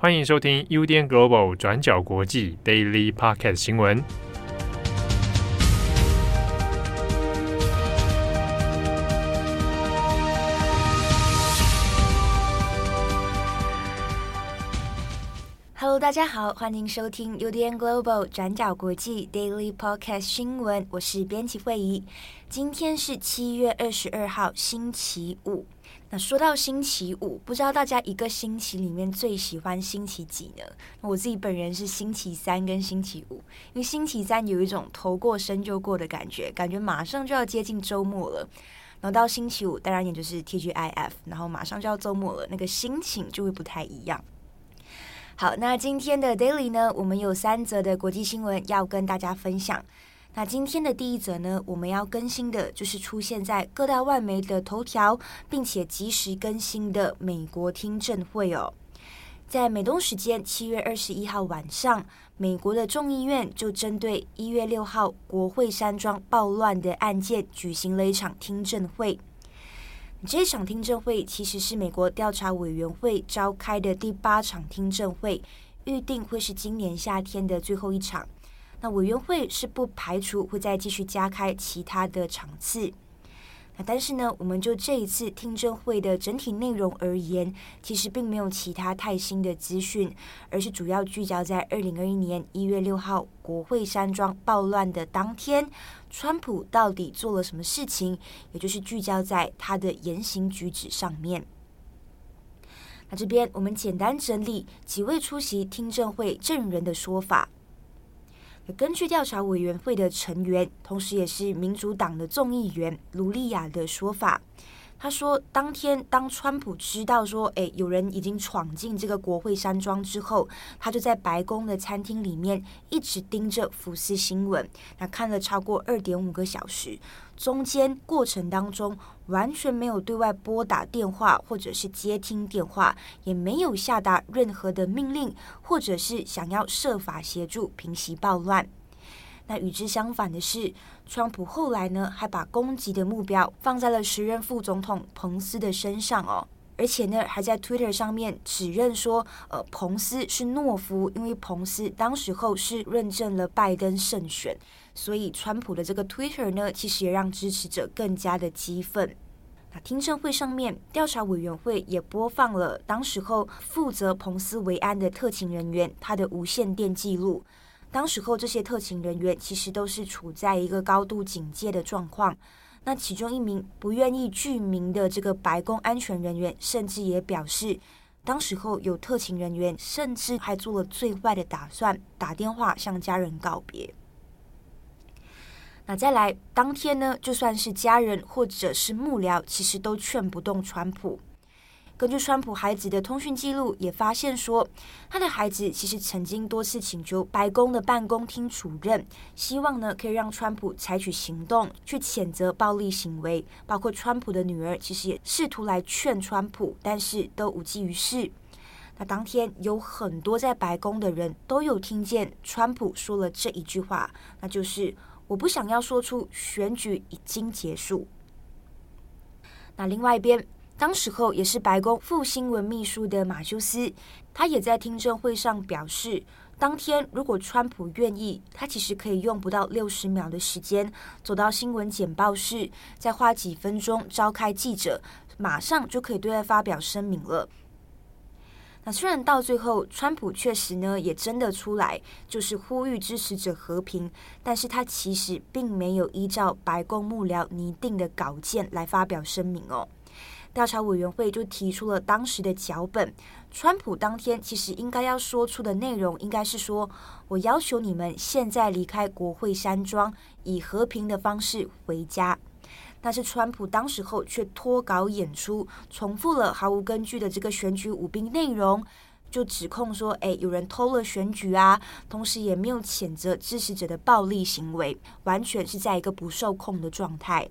欢迎收听 UDN Global 转角国际 Daily Podcast 新闻。Hello，大家好，欢迎收听 UDN Global 转角国际 Daily Podcast 新闻。我是编辑慧仪，今天是七月二十二号，星期五。那说到星期五，不知道大家一个星期里面最喜欢星期几呢？我自己本人是星期三跟星期五，因为星期三有一种头过身就过的感觉，感觉马上就要接近周末了。然后到星期五，当然也就是 TGIF，然后马上就要周末了，那个心情就会不太一样。好，那今天的 Daily 呢，我们有三则的国际新闻要跟大家分享。那今天的第一则呢，我们要更新的就是出现在各大外媒的头条，并且及时更新的美国听证会哦。在美东时间七月二十一号晚上，美国的众议院就针对一月六号国会山庄暴乱的案件举行了一场听证会。这场听证会其实是美国调查委员会召开的第八场听证会，预定会是今年夏天的最后一场。那委员会是不排除会再继续加开其他的场次，那但是呢，我们就这一次听证会的整体内容而言，其实并没有其他太新的资讯，而是主要聚焦在二零二一年一月六号国会山庄暴乱的当天，川普到底做了什么事情，也就是聚焦在他的言行举止上面。那这边我们简单整理几位出席听证会证人的说法。根据调查委员会的成员，同时也是民主党的众议员卢利亚的说法，他说，当天当川普知道说，诶，有人已经闯进这个国会山庄之后，他就在白宫的餐厅里面一直盯着福斯新闻，那看了超过二点五个小时，中间过程当中完全没有对外拨打电话或者是接听电话，也没有下达任何的命令，或者是想要设法协助平息暴乱。那与之相反的是，川普后来呢，还把攻击的目标放在了时任副总统彭斯的身上哦，而且呢，还在 Twitter 上面指认说，呃，彭斯是懦夫，因为彭斯当时候是认证了拜登胜选，所以川普的这个 Twitter 呢，其实也让支持者更加的激愤。那听证会上面，调查委员会也播放了当时候负责彭斯维安的特勤人员他的无线电记录。当时候，这些特勤人员其实都是处在一个高度警戒的状况。那其中一名不愿意具名的这个白宫安全人员，甚至也表示，当时候有特勤人员甚至还做了最坏的打算，打电话向家人告别。那再来，当天呢，就算是家人或者是幕僚，其实都劝不动川普。根据川普孩子的通讯记录，也发现说，他的孩子其实曾经多次请求白宫的办公厅主任，希望呢可以让川普采取行动去谴责暴力行为。包括川普的女儿，其实也试图来劝川普，但是都无济于事。那当天有很多在白宫的人都有听见川普说了这一句话，那就是我不想要说出选举已经结束。那另外一边。当时候也是白宫副新闻秘书的马修斯，他也在听证会上表示，当天如果川普愿意，他其实可以用不到六十秒的时间走到新闻简报室，再花几分钟召开记者，马上就可以对外发表声明了。那虽然到最后，川普确实呢也真的出来，就是呼吁支持者和平，但是他其实并没有依照白宫幕僚拟定的稿件来发表声明哦。调查委员会就提出了当时的脚本，川普当天其实应该要说出的内容应该是说：“我要求你们现在离开国会山庄，以和平的方式回家。”但是川普当时候却脱稿演出，重复了毫无根据的这个选举舞弊内容，就指控说：“哎，有人偷了选举啊！”同时也没有谴责支持者的暴力行为，完全是在一个不受控的状态。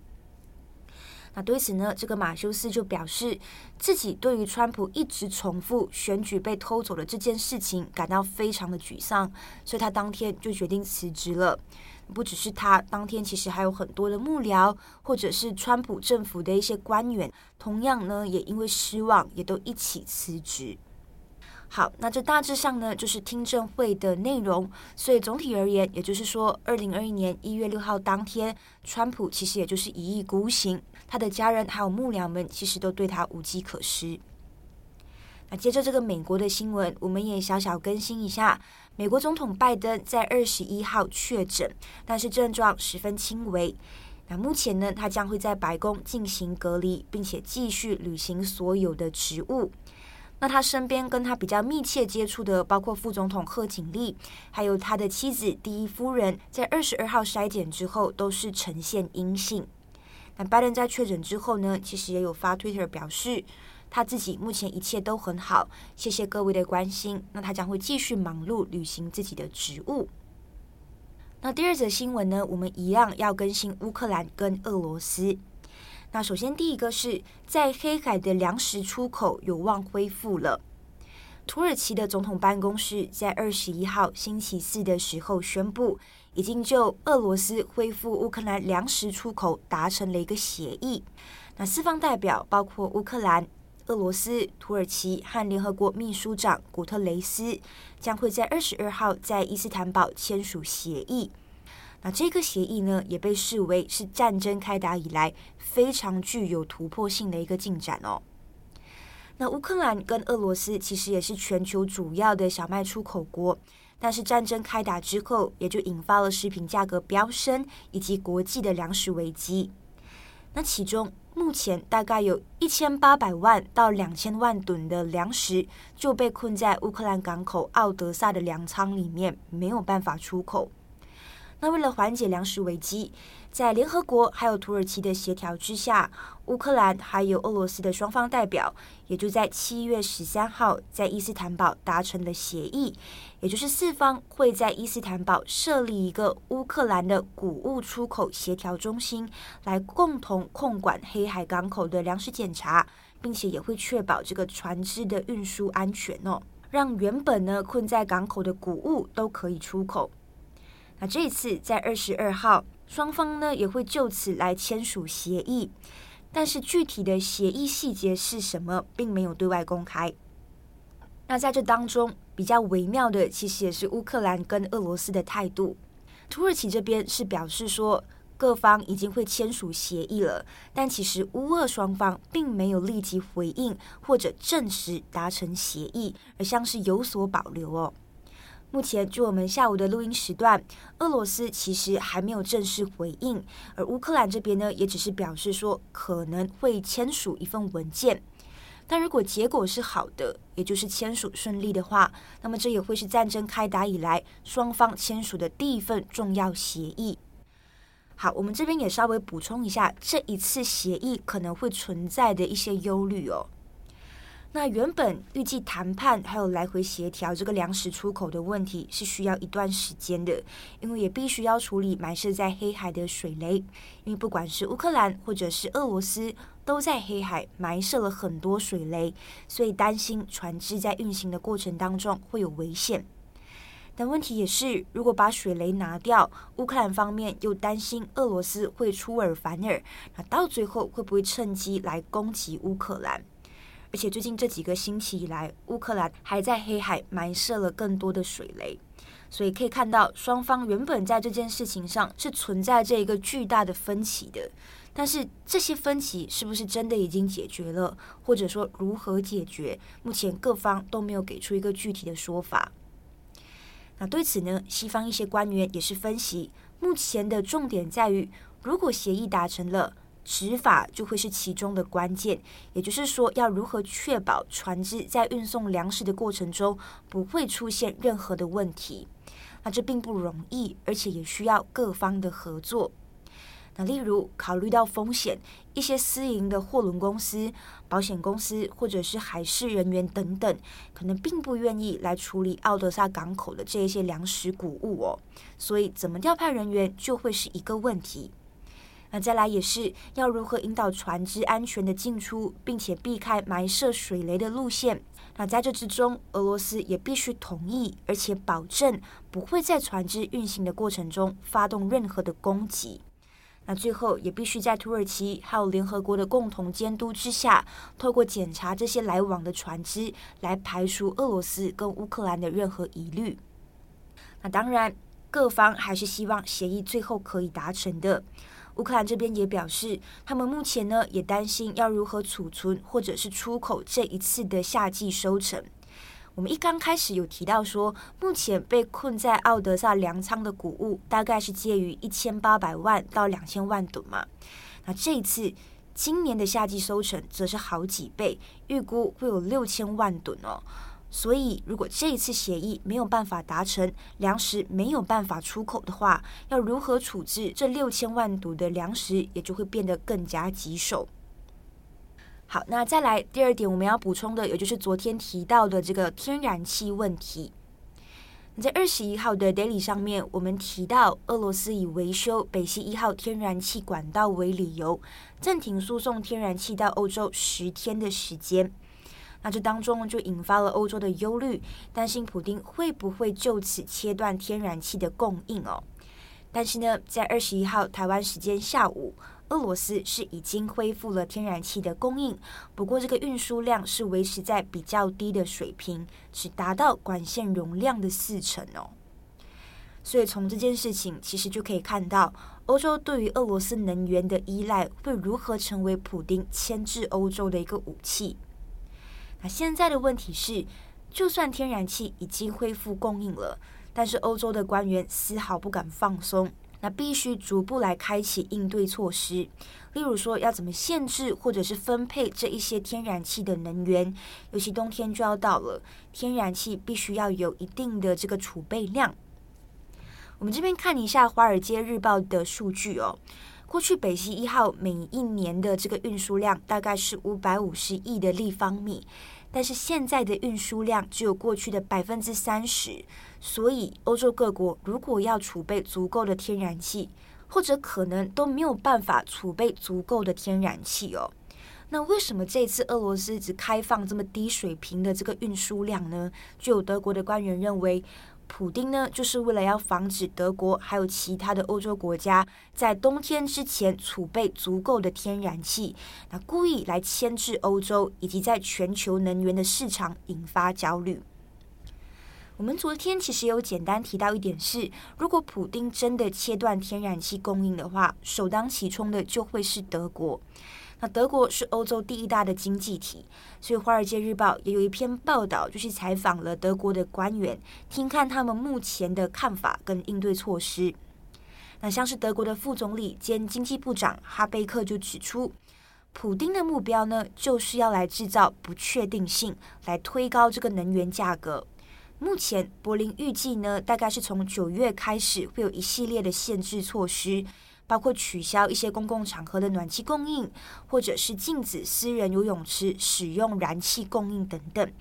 那对此呢，这个马修斯就表示自己对于川普一直重复选举被偷走的这件事情感到非常的沮丧，所以他当天就决定辞职了。不只是他，当天其实还有很多的幕僚或者是川普政府的一些官员，同样呢也因为失望，也都一起辞职。好，那这大致上呢就是听证会的内容。所以总体而言，也就是说，二零二一年一月六号当天，川普其实也就是一意孤行，他的家人还有幕僚们其实都对他无计可施。那接着这个美国的新闻，我们也小小更新一下：美国总统拜登在二十一号确诊，但是症状十分轻微。那目前呢，他将会在白宫进行隔离，并且继续履行所有的职务。那他身边跟他比较密切接触的，包括副总统贺锦丽，还有他的妻子第一夫人，在二十二号筛检之后都是呈现阴性。那拜登在确诊之后呢，其实也有发推特表示，他自己目前一切都很好，谢谢各位的关心。那他将会继续忙碌履行自己的职务。那第二则新闻呢，我们一样要更新乌克兰跟俄罗斯。那首先，第一个是在黑海的粮食出口有望恢复了。土耳其的总统办公室在二十一号星期四的时候宣布，已经就俄罗斯恢复乌克兰粮食出口达成了一个协议。那四方代表包括乌克兰、俄罗斯、土耳其和联合国秘书长古特雷斯，将会在二十二号在伊斯坦堡签署协议。那这个协议呢，也被视为是战争开打以来非常具有突破性的一个进展哦。那乌克兰跟俄罗斯其实也是全球主要的小麦出口国，但是战争开打之后，也就引发了食品价格飙升以及国际的粮食危机。那其中目前大概有一千八百万到两千万吨的粮食就被困在乌克兰港口奥德萨的粮仓里面，没有办法出口。那为了缓解粮食危机，在联合国还有土耳其的协调之下，乌克兰还有俄罗斯的双方代表，也就在七月十三号在伊斯坦堡达成了协议，也就是四方会在伊斯坦堡设立一个乌克兰的谷物出口协调中心，来共同控管黑海港口的粮食检查，并且也会确保这个船只的运输安全哦，让原本呢困在港口的谷物都可以出口。那这一次在二十二号，双方呢也会就此来签署协议，但是具体的协议细节是什么，并没有对外公开。那在这当中比较微妙的，其实也是乌克兰跟俄罗斯的态度。土耳其这边是表示说，各方已经会签署协议了，但其实乌俄双方并没有立即回应或者证实达成协议，而像是有所保留哦。目前，就我们下午的录音时段，俄罗斯其实还没有正式回应，而乌克兰这边呢，也只是表示说可能会签署一份文件。但如果结果是好的，也就是签署顺利的话，那么这也会是战争开打以来双方签署的第一份重要协议。好，我们这边也稍微补充一下这一次协议可能会存在的一些忧虑哦。那原本预计谈判还有来回协调这个粮食出口的问题是需要一段时间的，因为也必须要处理埋设在黑海的水雷，因为不管是乌克兰或者是俄罗斯都在黑海埋设了很多水雷，所以担心船只在运行的过程当中会有危险。但问题也是，如果把水雷拿掉，乌克兰方面又担心俄罗斯会出尔反尔，那到最后会不会趁机来攻击乌克兰？而且最近这几个星期以来，乌克兰还在黑海埋设了更多的水雷，所以可以看到双方原本在这件事情上是存在这一个巨大的分歧的。但是这些分歧是不是真的已经解决了，或者说如何解决，目前各方都没有给出一个具体的说法。那对此呢，西方一些官员也是分析，目前的重点在于，如果协议达成了。执法就会是其中的关键，也就是说，要如何确保船只在运送粮食的过程中不会出现任何的问题？那这并不容易，而且也需要各方的合作。那例如考虑到风险，一些私营的货轮公司、保险公司或者是海事人员等等，可能并不愿意来处理奥德萨港口的这一些粮食谷物哦，所以怎么调派人员就会是一个问题。那再来也是要如何引导船只安全的进出，并且避开埋设水雷的路线。那在这之中，俄罗斯也必须同意，而且保证不会在船只运行的过程中发动任何的攻击。那最后也必须在土耳其还有联合国的共同监督之下，透过检查这些来往的船只，来排除俄罗斯跟乌克兰的任何疑虑。那当然，各方还是希望协议最后可以达成的。乌克兰这边也表示，他们目前呢也担心要如何储存或者是出口这一次的夏季收成。我们一刚开始有提到说，目前被困在奥德萨粮仓的谷物大概是介于一千八百万到两千万吨嘛。那这一次今年的夏季收成则是好几倍，预估会有六千万吨哦。所以如果这一次协议没有办法达成，粮食没有办法出口的话，要如何处置这六千万吨的粮食，也就会变得更加棘手。好，那再来第二点，我们要补充的，也就是昨天提到的这个天然气问题。在二十一号的 Daily 上面，我们提到俄罗斯以维修北溪一号天然气管道为理由，暂停输送天然气到欧洲十天的时间。那这当中就引发了欧洲的忧虑，担心普丁会不会就此切断天然气的供应哦。但是呢，在二十一号台湾时间下午。俄罗斯是已经恢复了天然气的供应，不过这个运输量是维持在比较低的水平，只达到管线容量的四成哦。所以从这件事情其实就可以看到，欧洲对于俄罗斯能源的依赖会如何成为普丁牵制欧洲的一个武器。那现在的问题是，就算天然气已经恢复供应了，但是欧洲的官员丝毫不敢放松。那必须逐步来开启应对措施，例如说要怎么限制或者是分配这一些天然气的能源，尤其冬天就要到了，天然气必须要有一定的这个储备量。我们这边看一下《华尔街日报》的数据哦，过去北溪一号每一年的这个运输量大概是五百五十亿的立方米。但是现在的运输量只有过去的百分之三十，所以欧洲各国如果要储备足够的天然气，或者可能都没有办法储备足够的天然气哦。那为什么这次俄罗斯只开放这么低水平的这个运输量呢？就有德国的官员认为。普丁呢，就是为了要防止德国还有其他的欧洲国家在冬天之前储备足够的天然气，那故意来牵制欧洲，以及在全球能源的市场引发焦虑。我们昨天其实有简单提到一点是，如果普丁真的切断天然气供应的话，首当其冲的就会是德国。那德国是欧洲第一大的经济体，所以《华尔街日报》也有一篇报道，就是采访了德国的官员，听看他们目前的看法跟应对措施。那像是德国的副总理兼经济部长哈贝克就指出，普丁的目标呢，就是要来制造不确定性，来推高这个能源价格。目前柏林预计呢，大概是从九月开始会有一系列的限制措施。包括取消一些公共场合的暖气供应，或者是禁止私人游泳池使用燃气供应等等。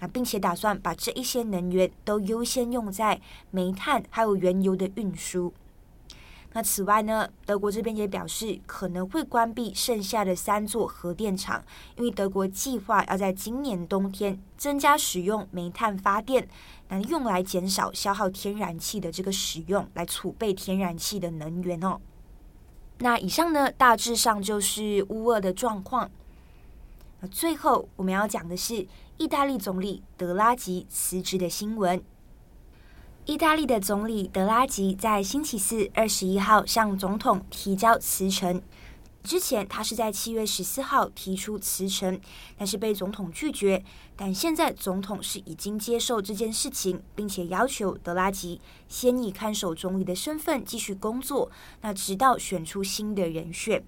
那并且打算把这一些能源都优先用在煤炭还有原油的运输。那此外呢，德国这边也表示可能会关闭剩下的三座核电厂，因为德国计划要在今年冬天增加使用煤炭发电，那用来减少消耗天然气的这个使用，来储备天然气的能源哦。那以上呢，大致上就是乌俄的状况。最后我们要讲的是意大利总理德拉吉辞职的新闻。意大利的总理德拉吉在星期四二十一号向总统提交辞呈。之前他是在七月十四号提出辞呈，但是被总统拒绝。但现在总统是已经接受这件事情，并且要求德拉吉先以看守总理的身份继续工作，那直到选出新的人选。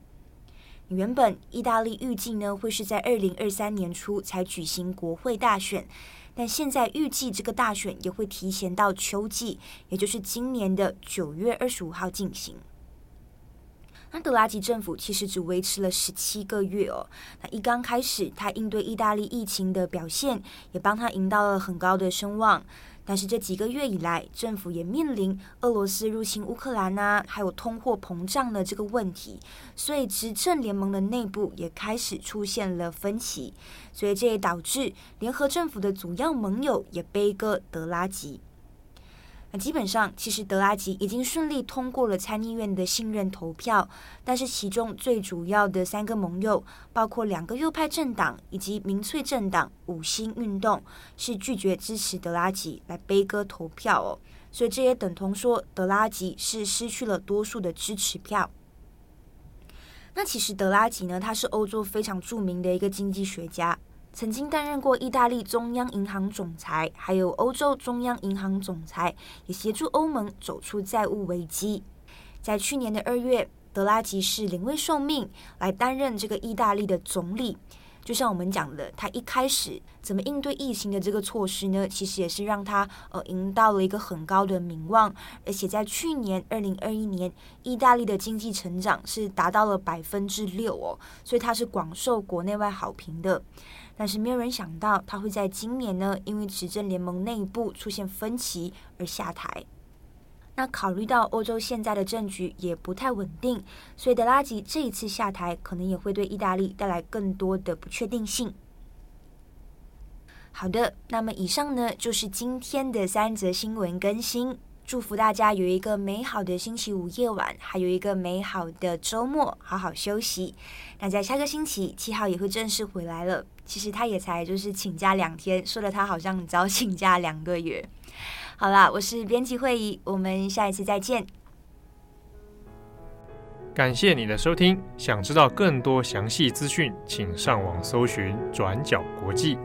原本意大利预计呢会是在二零二三年初才举行国会大选，但现在预计这个大选也会提前到秋季，也就是今年的九月二十五号进行。那德拉吉政府其实只维持了十七个月哦。那一刚开始，他应对意大利疫情的表现也帮他赢到了很高的声望。但是这几个月以来，政府也面临俄罗斯入侵乌克兰啊，还有通货膨胀的这个问题，所以执政联盟的内部也开始出现了分歧。所以这也导致联合政府的主要盟友也杯葛德拉吉。那基本上，其实德拉吉已经顺利通过了参议院的信任投票，但是其中最主要的三个盟友，包括两个右派政党以及民粹政党五星运动，是拒绝支持德拉吉来悲歌投票哦。所以这也等同说，德拉吉是失去了多数的支持票。那其实德拉吉呢，他是欧洲非常著名的一个经济学家。曾经担任过意大利中央银行总裁，还有欧洲中央银行总裁，也协助欧盟走出债务危机。在去年的二月，德拉吉是临危受命来担任这个意大利的总理。就像我们讲的，他一开始怎么应对疫情的这个措施呢？其实也是让他呃赢到了一个很高的名望，而且在去年二零二一年，意大利的经济成长是达到了百分之六哦，所以他是广受国内外好评的。但是没有人想到他会在今年呢，因为执政联盟内部出现分歧而下台。那考虑到欧洲现在的政局也不太稳定，所以德拉吉这一次下台，可能也会对意大利带来更多的不确定性。好的，那么以上呢就是今天的三则新闻更新。祝福大家有一个美好的星期五夜晚，还有一个美好的周末，好好休息。那在下个星期七号也会正式回来了。其实他也才就是请假两天，说的他好像早请假两个月。好啦，我是编辑慧仪，我们下一次再见。感谢你的收听，想知道更多详细资讯，请上网搜寻转角国际。